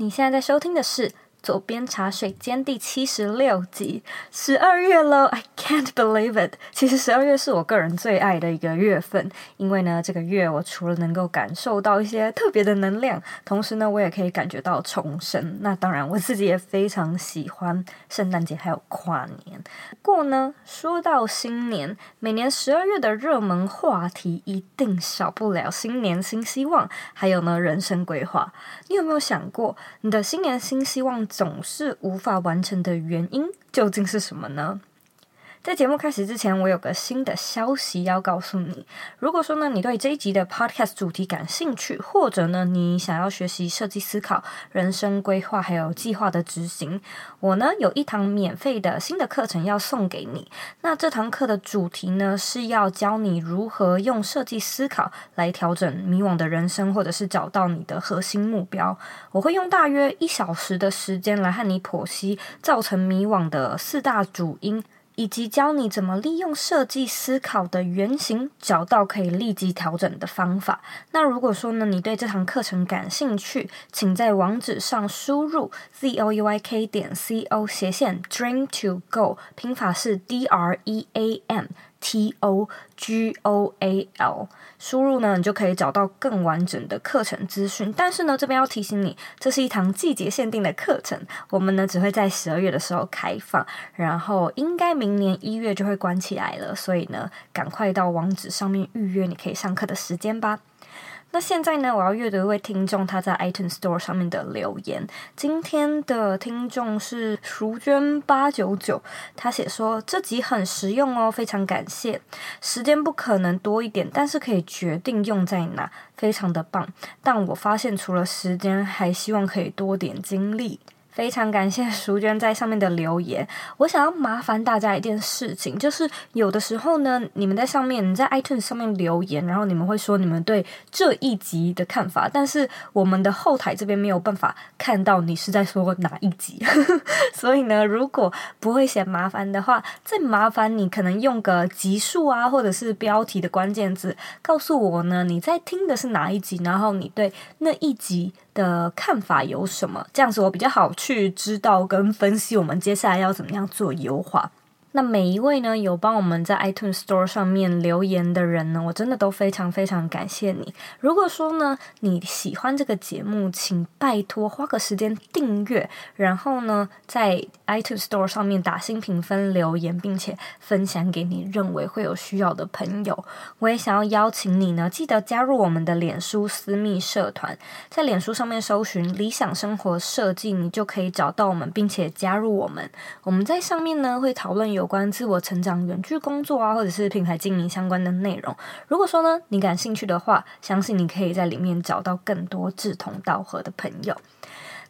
你现在在收听的是。左边茶水间第七十六集，十二月喽，I can't believe it。其实十二月是我个人最爱的一个月份，因为呢，这个月我除了能够感受到一些特别的能量，同时呢，我也可以感觉到重生。那当然，我自己也非常喜欢圣诞节还有跨年。不过呢，说到新年，每年十二月的热门话题一定少不了新年新希望，还有呢，人生规划。你有没有想过，你的新年新希望？总是无法完成的原因究竟是什么呢？在节目开始之前，我有个新的消息要告诉你。如果说呢，你对这一集的 podcast 主题感兴趣，或者呢，你想要学习设计思考、人生规划还有计划的执行，我呢有一堂免费的新的课程要送给你。那这堂课的主题呢，是要教你如何用设计思考来调整迷惘的人生，或者是找到你的核心目标。我会用大约一小时的时间来和你剖析造成迷惘的四大主因。以及教你怎么利用设计思考的原型，找到可以立即调整的方法。那如果说呢，你对这堂课程感兴趣，请在网址上输入 z o u y k 点 c o 斜线 dream to go，拼法是 d r e a m。T O G O A L，输入呢，你就可以找到更完整的课程资讯。但是呢，这边要提醒你，这是一堂季节限定的课程，我们呢只会在十二月的时候开放，然后应该明年一月就会关起来了。所以呢，赶快到网址上面预约你可以上课的时间吧。那现在呢，我要阅读一位听众他在 iTunes Store 上面的留言。今天的听众是淑娟八九九，他写说，这集很实用哦，非常感谢。时间不可能多一点，但是可以决定用在哪，非常的棒。但我发现除了时间，还希望可以多点精力。非常感谢淑娟在上面的留言。我想要麻烦大家一件事情，就是有的时候呢，你们在上面，你在 iTunes 上面留言，然后你们会说你们对这一集的看法，但是我们的后台这边没有办法看到你是在说哪一集，所以呢，如果不会嫌麻烦的话，再麻烦你可能用个集数啊，或者是标题的关键字，告诉我呢你在听的是哪一集，然后你对那一集的看法有什么？这样子我比较好去知道跟分析我们接下来要怎么样做优化。那每一位呢，有帮我们在 iTunes Store 上面留言的人呢，我真的都非常非常感谢你。如果说呢，你喜欢这个节目，请拜托花个时间订阅，然后呢，在 iTunes Store 上面打新评分留言，并且分享给你认为会有需要的朋友。我也想要邀请你呢，记得加入我们的脸书私密社团，在脸书上面搜寻“理想生活设计”，你就可以找到我们，并且加入我们。我们在上面呢，会讨论有。有关自我成长、远距工作啊，或者是品牌经营相关的内容。如果说呢，你感兴趣的话，相信你可以在里面找到更多志同道合的朋友。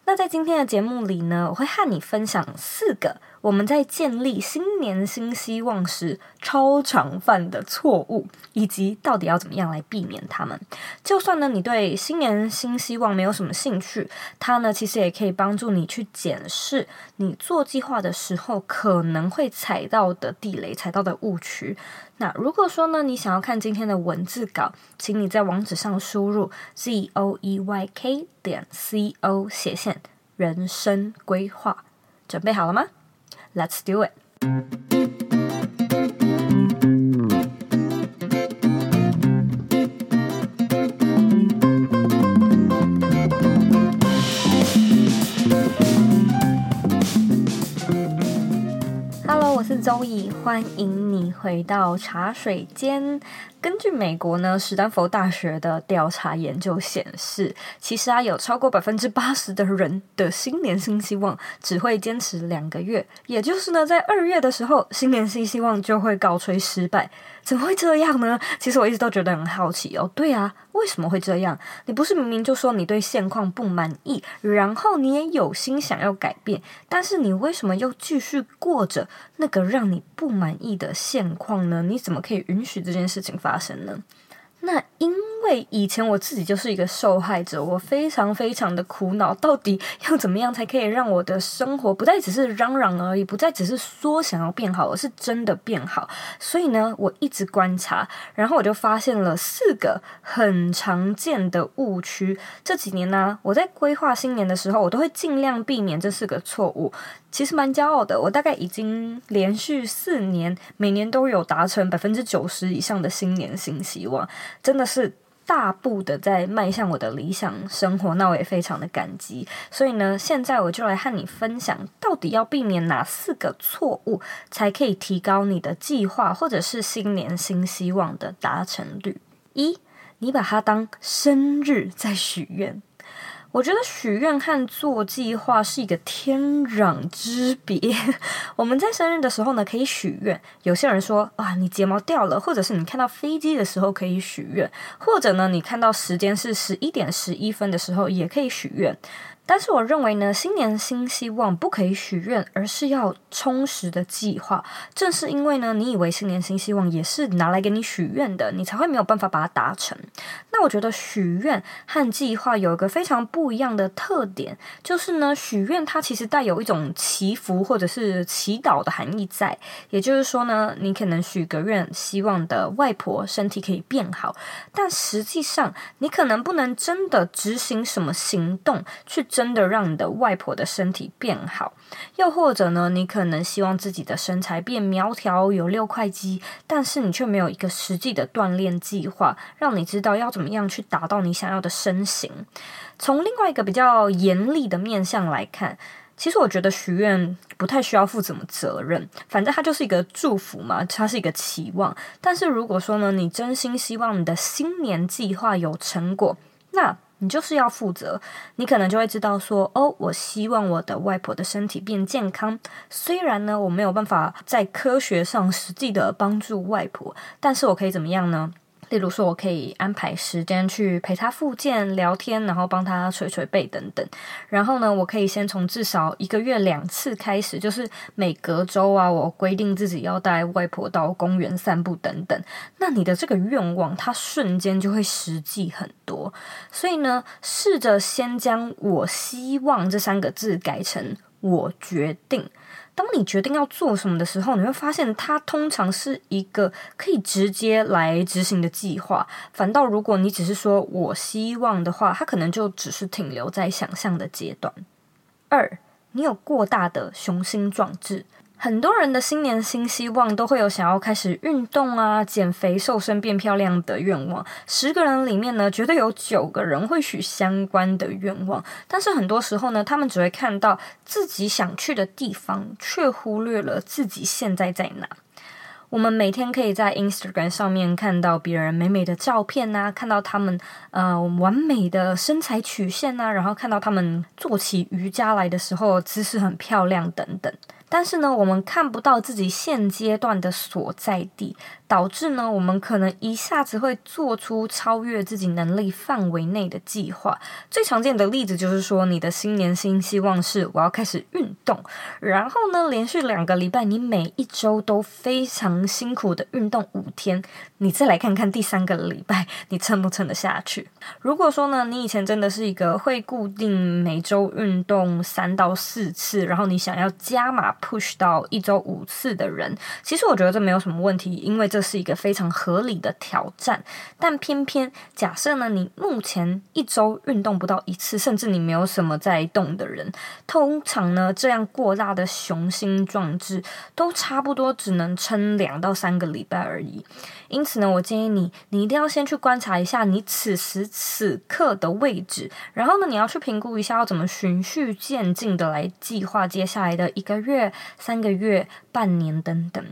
那在今天的节目里呢，我会和你分享四个我们在建立新年新希望时超常犯的错误，以及到底要怎么样来避免他们。就算呢，你对新年新希望没有什么兴趣，它呢其实也可以帮助你去检视你做计划的时候可能会踩到的地雷、踩到的误区。那如果说呢，你想要看今天的文字稿，请你在网址上输入 z o e y k 点 c o 斜线人生规划，准备好了吗 Let's do it. Hello，我是周怡，欢迎。你回到茶水间。根据美国呢，史丹佛大学的调查研究显示，其实啊，有超过百分之八十的人的新年新希望只会坚持两个月，也就是呢，在二月的时候，新年新希望就会告吹失败。怎么会这样呢？其实我一直都觉得很好奇哦。对啊，为什么会这样？你不是明明就说你对现况不满意，然后你也有心想要改变，但是你为什么又继续过着那个让你不满意的现况呢？你怎么可以允许这件事情发生呢？那因为以前我自己就是一个受害者，我非常非常的苦恼，到底要怎么样才可以让我的生活不再只是嚷嚷而已，不再只是说想要变好，而是真的变好。所以呢，我一直观察，然后我就发现了四个很常见的误区。这几年呢，我在规划新年的时候，我都会尽量避免这四个错误。其实蛮骄傲的，我大概已经连续四年，每年都有达成百分之九十以上的新年新希望，真的是大步的在迈向我的理想生活，那我也非常的感激。所以呢，现在我就来和你分享，到底要避免哪四个错误，才可以提高你的计划或者是新年新希望的达成率。一，你把它当生日在许愿。我觉得许愿和做计划是一个天壤之别。我们在生日的时候呢，可以许愿。有些人说啊，你睫毛掉了，或者是你看到飞机的时候可以许愿，或者呢，你看到时间是十一点十一分的时候也可以许愿。但是我认为呢，新年新希望不可以许愿，而是要充实的计划。正是因为呢，你以为新年新希望也是拿来给你许愿的，你才会没有办法把它达成。那我觉得许愿和计划有一个非常不一样的特点，就是呢，许愿它其实带有一种祈福或者是祈祷的含义在。也就是说呢，你可能许个愿，希望的外婆身体可以变好，但实际上你可能不能真的执行什么行动去。真的让你的外婆的身体变好，又或者呢，你可能希望自己的身材变苗条，有六块肌，但是你却没有一个实际的锻炼计划，让你知道要怎么样去达到你想要的身形。从另外一个比较严厉的面向来看，其实我觉得许愿不太需要负什么责任，反正它就是一个祝福嘛，它是一个期望。但是如果说呢，你真心希望你的新年计划有成果，那你就是要负责，你可能就会知道说，哦，我希望我的外婆的身体变健康。虽然呢，我没有办法在科学上实际的帮助外婆，但是我可以怎么样呢？例如说，我可以安排时间去陪他复健、聊天，然后帮他捶捶背等等。然后呢，我可以先从至少一个月两次开始，就是每隔周啊，我规定自己要带外婆到公园散步等等。那你的这个愿望，它瞬间就会实际很多。所以呢，试着先将我希望这三个字改成我决定。当你决定要做什么的时候，你会发现它通常是一个可以直接来执行的计划。反倒如果你只是说我希望的话，它可能就只是停留在想象的阶段。二，你有过大的雄心壮志。很多人的新年新希望都会有想要开始运动啊、减肥、瘦身、变漂亮的愿望。十个人里面呢，绝对有九个人会许相关的愿望。但是很多时候呢，他们只会看到自己想去的地方，却忽略了自己现在在哪。我们每天可以在 Instagram 上面看到别人美美的照片啊，看到他们呃完美的身材曲线啊，然后看到他们做起瑜伽来的时候姿势很漂亮等等。但是呢，我们看不到自己现阶段的所在地，导致呢，我们可能一下子会做出超越自己能力范围内的计划。最常见的例子就是说，你的新年新希望是我要开始运动，然后呢，连续两个礼拜，你每一周都非常辛苦的运动五天，你再来看看第三个礼拜，你撑不撑得下去？如果说呢，你以前真的是一个会固定每周运动三到四次，然后你想要加码。Push 到一周五次的人，其实我觉得这没有什么问题，因为这是一个非常合理的挑战。但偏偏假设呢，你目前一周运动不到一次，甚至你没有什么在动的人，通常呢，这样过大的雄心壮志都差不多只能撑两到三个礼拜而已。因此呢，我建议你，你一定要先去观察一下你此时此刻的位置，然后呢，你要去评估一下要怎么循序渐进的来计划接下来的一个月。三个月、半年等等。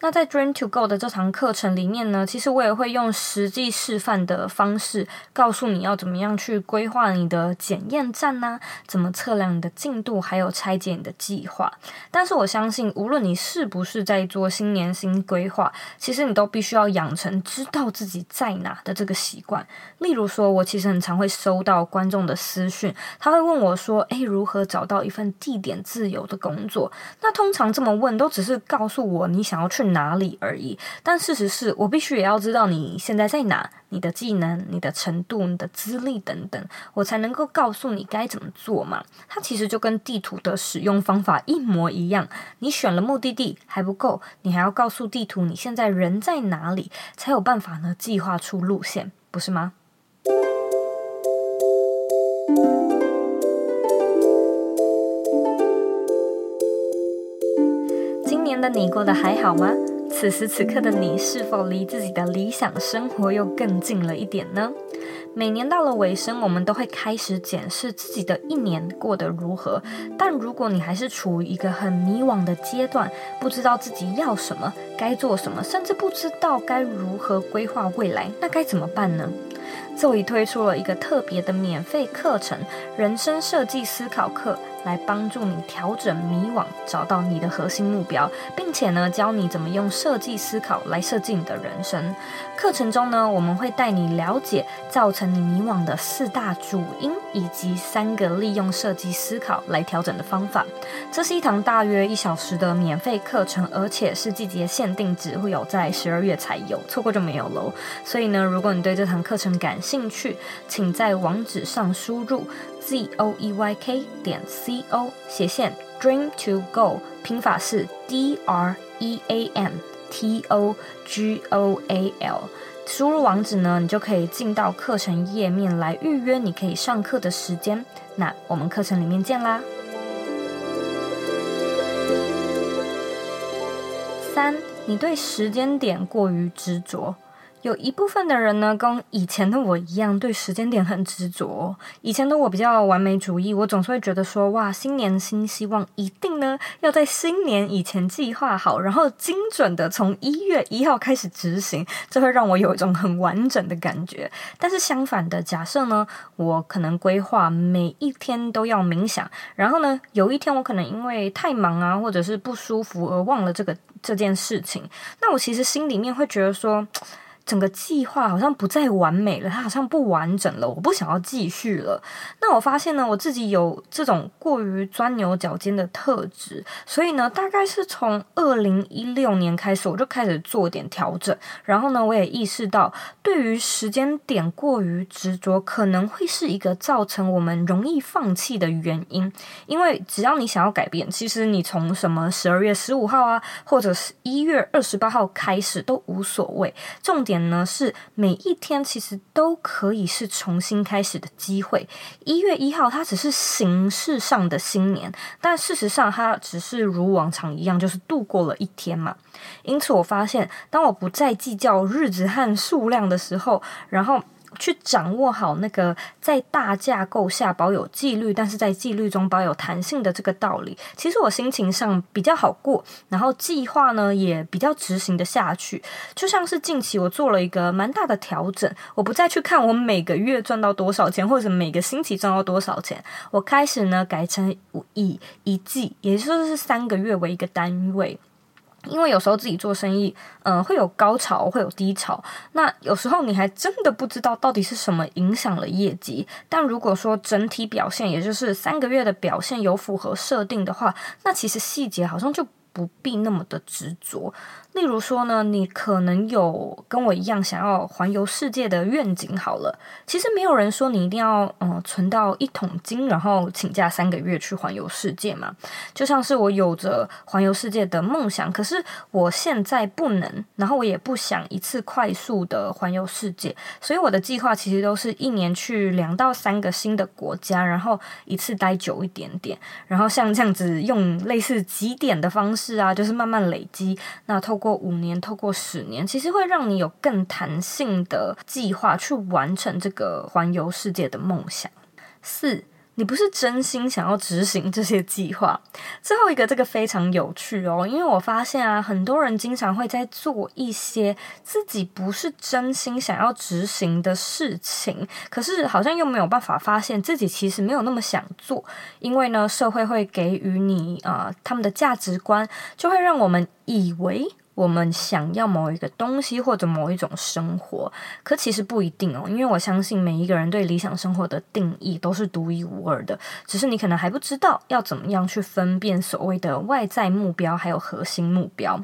那在 Dream to Go 的这堂课程里面呢，其实我也会用实际示范的方式，告诉你要怎么样去规划你的检验站呐、怎么测量你的进度，还有拆解你的计划。但是我相信，无论你是不是在做新年新规划，其实你都必须要养成知道自己在哪的这个习惯。例如说，我其实很常会收到观众的私讯，他会问我说：“诶，如何找到一份地点自由的工作？”那通常这么问，都只是告诉我你想要去哪里而已。但事实是我必须也要知道你现在在哪，你的技能、你的程度、你的资历等等，我才能够告诉你该怎么做嘛。它其实就跟地图的使用方法一模一样。你选了目的地还不够，你还要告诉地图你现在人在哪里，才有办法呢计划出路线，不是吗？那你过得还好吗？此时此刻的你是否离自己的理想生活又更近了一点呢？每年到了尾声，我们都会开始检视自己的一年过得如何。但如果你还是处于一个很迷惘的阶段，不知道自己要什么、该做什么，甚至不知道该如何规划未来，那该怎么办呢？这里推出了一个特别的免费课程——人生设计思考课。来帮助你调整迷惘，找到你的核心目标，并且呢，教你怎么用设计思考来设计你的人生。课程中呢，我们会带你了解造成你迷惘的四大主因，以及三个利用设计思考来调整的方法。这是一堂大约一小时的免费课程，而且是季节限定，只会有在十二月才有，错过就没有喽。所以呢，如果你对这堂课程感兴趣，请在网址上输入。Z o e y k 点 c o 斜线 dream to go，拼法是 d r e a m t o g o a l。输入网址呢，你就可以进到课程页面来预约你可以上课的时间。那我们课程里面见啦！三，你对时间点过于执着。有一部分的人呢，跟以前的我一样，对时间点很执着。以前的我比较完美主义，我总是会觉得说，哇，新年新希望，一定呢要在新年以前计划好，然后精准的从一月一号开始执行，这会让我有一种很完整的感觉。但是相反的，假设呢，我可能规划每一天都要冥想，然后呢，有一天我可能因为太忙啊，或者是不舒服而忘了这个这件事情，那我其实心里面会觉得说。整个计划好像不再完美了，它好像不完整了，我不想要继续了。那我发现呢，我自己有这种过于钻牛角尖的特质，所以呢，大概是从二零一六年开始，我就开始做点调整。然后呢，我也意识到，对于时间点过于执着，可能会是一个造成我们容易放弃的原因。因为只要你想要改变，其实你从什么十二月十五号啊，或者是一月二十八号开始都无所谓。重点。呢是每一天其实都可以是重新开始的机会。一月一号它只是形式上的新年，但事实上它只是如往常一样，就是度过了一天嘛。因此我发现，当我不再计较日子和数量的时候，然后。去掌握好那个在大架构下保有纪律，但是在纪律中保有弹性的这个道理，其实我心情上比较好过，然后计划呢也比较执行的下去。就像是近期我做了一个蛮大的调整，我不再去看我每个月赚到多少钱，或者每个星期赚到多少钱，我开始呢改成以一季，也就是三个月为一个单位。因为有时候自己做生意，嗯、会有高潮，会有低潮。那有时候你还真的不知道到底是什么影响了业绩。但如果说整体表现，也就是三个月的表现有符合设定的话，那其实细节好像就不必那么的执着。例如说呢，你可能有跟我一样想要环游世界的愿景。好了，其实没有人说你一定要嗯存到一桶金，然后请假三个月去环游世界嘛。就像是我有着环游世界的梦想，可是我现在不能，然后我也不想一次快速的环游世界，所以我的计划其实都是一年去两到三个新的国家，然后一次待久一点点，然后像这样子用类似几点的方式是啊，就是慢慢累积，那透。过五年，透过十年，其实会让你有更弹性的计划去完成这个环游世界的梦想。四，你不是真心想要执行这些计划。最后一个，这个非常有趣哦，因为我发现啊，很多人经常会在做一些自己不是真心想要执行的事情，可是好像又没有办法发现自己其实没有那么想做，因为呢，社会会给予你啊、呃，他们的价值观就会让我们以为。我们想要某一个东西或者某一种生活，可其实不一定哦，因为我相信每一个人对理想生活的定义都是独一无二的，只是你可能还不知道要怎么样去分辨所谓的外在目标还有核心目标。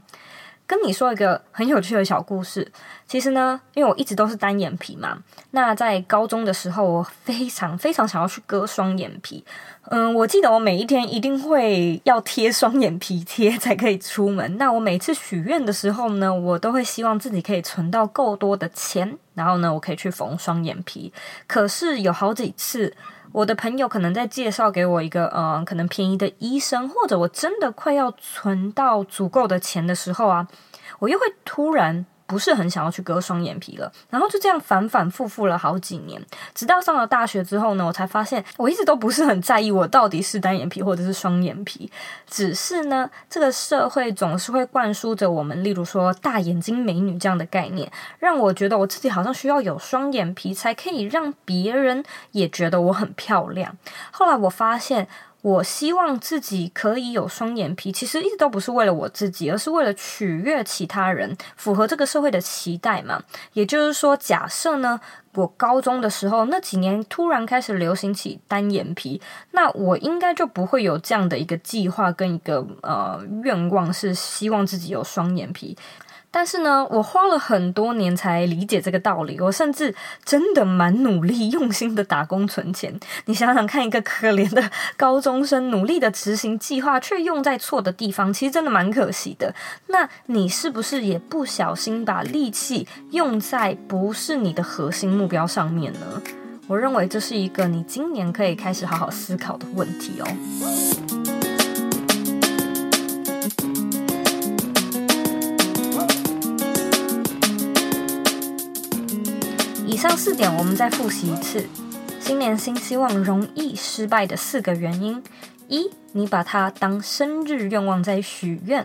跟你说一个很有趣的小故事。其实呢，因为我一直都是单眼皮嘛，那在高中的时候，我非常非常想要去割双眼皮。嗯，我记得我每一天一定会要贴双眼皮贴才可以出门。那我每次许愿的时候呢，我都会希望自己可以存到够多的钱，然后呢，我可以去缝双眼皮。可是有好几次，我的朋友可能在介绍给我一个嗯，可能便宜的医生，或者我真的快要存到足够的钱的时候啊。我又会突然不是很想要去割双眼皮了，然后就这样反反复复了好几年，直到上了大学之后呢，我才发现我一直都不是很在意我到底是单眼皮或者是双眼皮，只是呢，这个社会总是会灌输着我们，例如说大眼睛美女这样的概念，让我觉得我自己好像需要有双眼皮才可以让别人也觉得我很漂亮。后来我发现。我希望自己可以有双眼皮，其实一直都不是为了我自己，而是为了取悦其他人，符合这个社会的期待嘛。也就是说，假设呢，我高中的时候那几年突然开始流行起单眼皮，那我应该就不会有这样的一个计划跟一个呃愿望，是希望自己有双眼皮。但是呢，我花了很多年才理解这个道理。我甚至真的蛮努力、用心的打工存钱。你想想看，一个可怜的高中生努力的执行计划，却用在错的地方，其实真的蛮可惜的。那你是不是也不小心把力气用在不是你的核心目标上面呢？我认为这是一个你今年可以开始好好思考的问题哦。上四点，我们再复习一次。新年新希望容易失败的四个原因：一，你把它当生日愿望在许愿；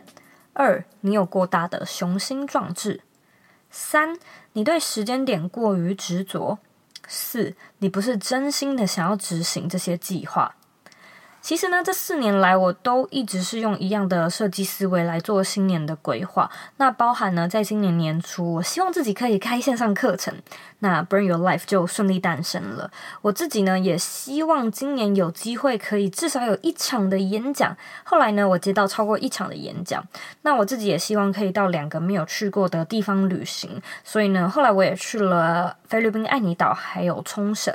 二，你有过大的雄心壮志；三，你对时间点过于执着；四，你不是真心的想要执行这些计划。其实呢，这四年来我都一直是用一样的设计思维来做新年的规划。那包含呢，在今年年初，我希望自己可以开线上课程，那 Bring Your Life 就顺利诞生了。我自己呢，也希望今年有机会可以至少有一场的演讲。后来呢，我接到超过一场的演讲。那我自己也希望可以到两个没有去过的地方旅行。所以呢，后来我也去了菲律宾爱尼岛，还有冲绳。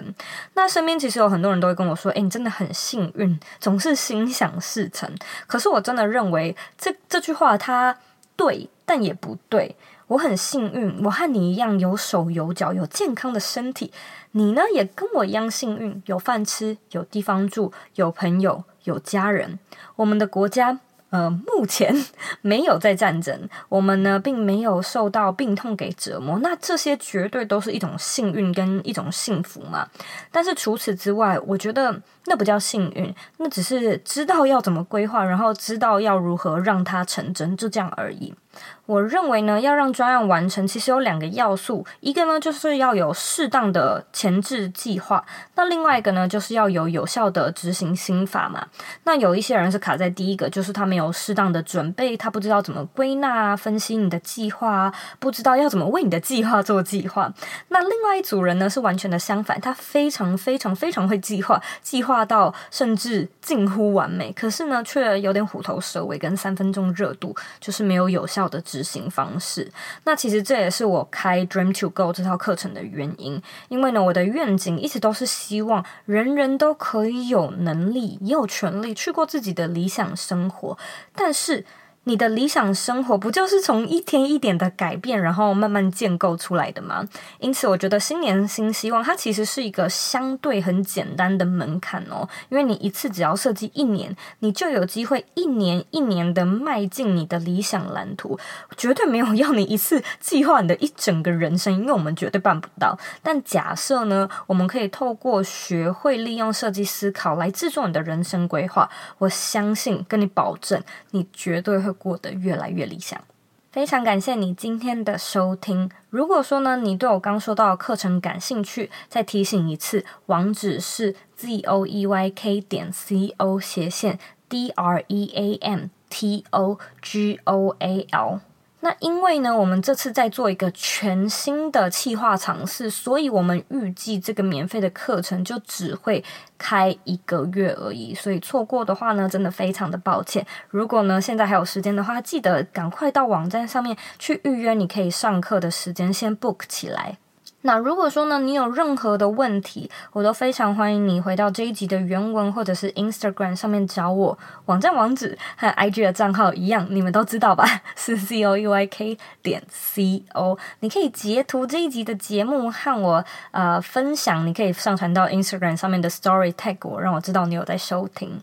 那身边其实有很多人都会跟我说：“诶，你真的很幸运。”总是心想事成，可是我真的认为这这句话它对，但也不对。我很幸运，我和你一样有手有脚，有健康的身体。你呢，也跟我一样幸运，有饭吃，有地方住，有朋友，有家人。我们的国家。呃，目前 没有在战争，我们呢并没有受到病痛给折磨，那这些绝对都是一种幸运跟一种幸福嘛。但是除此之外，我觉得那不叫幸运，那只是知道要怎么规划，然后知道要如何让它成真，就这样而已。我认为呢，要让专案完成，其实有两个要素，一个呢就是要有适当的前置计划，那另外一个呢就是要有有效的执行心法嘛。那有一些人是卡在第一个，就是他没有适当的准备，他不知道怎么归纳、分析你的计划，不知道要怎么为你的计划做计划。那另外一组人呢是完全的相反，他非常非常非常会计划，计划到甚至近乎完美，可是呢却有点虎头蛇尾跟三分钟热度，就是没有有效要的执行方式，那其实这也是我开 Dream to Go 这套课程的原因。因为呢，我的愿景一直都是希望人人都可以有能力，也有权利去过自己的理想生活，但是。你的理想生活不就是从一天一点的改变，然后慢慢建构出来的吗？因此，我觉得新年新希望，它其实是一个相对很简单的门槛哦。因为你一次只要设计一年，你就有机会一年一年的迈进你的理想蓝图。绝对没有要你一次计划你的一整个人生，因为我们绝对办不到。但假设呢，我们可以透过学会利用设计思考来制作你的人生规划，我相信跟你保证，你绝对会。过得越来越理想，非常感谢你今天的收听。如果说呢，你对我刚说到的课程感兴趣，再提醒一次，网址是 z o e y k 点 c o 斜线 d r e a m t o g o a l。那因为呢，我们这次在做一个全新的企划尝试，所以我们预计这个免费的课程就只会开一个月而已。所以错过的话呢，真的非常的抱歉。如果呢，现在还有时间的话，记得赶快到网站上面去预约，你可以上课的时间，先 book 起来。那如果说呢，你有任何的问题，我都非常欢迎你回到这一集的原文，或者是 Instagram 上面找我。网站网址和 IG 的账号一样，你们都知道吧？是 C O E Y K 点 C O。你可以截图这一集的节目和我呃分享，你可以上传到 Instagram 上面的 Story tag 我，让我知道你有在收听。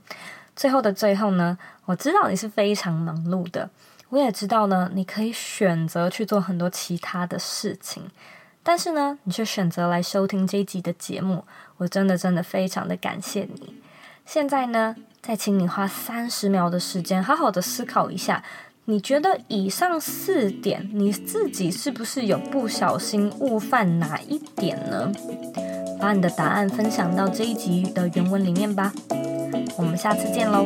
最后的最后呢，我知道你是非常忙碌的，我也知道呢，你可以选择去做很多其他的事情。但是呢，你却选择来收听这一集的节目，我真的真的非常的感谢你。现在呢，再请你花三十秒的时间，好好的思考一下，你觉得以上四点，你自己是不是有不小心误犯哪一点呢？把你的答案分享到这一集的原文里面吧。我们下次见喽。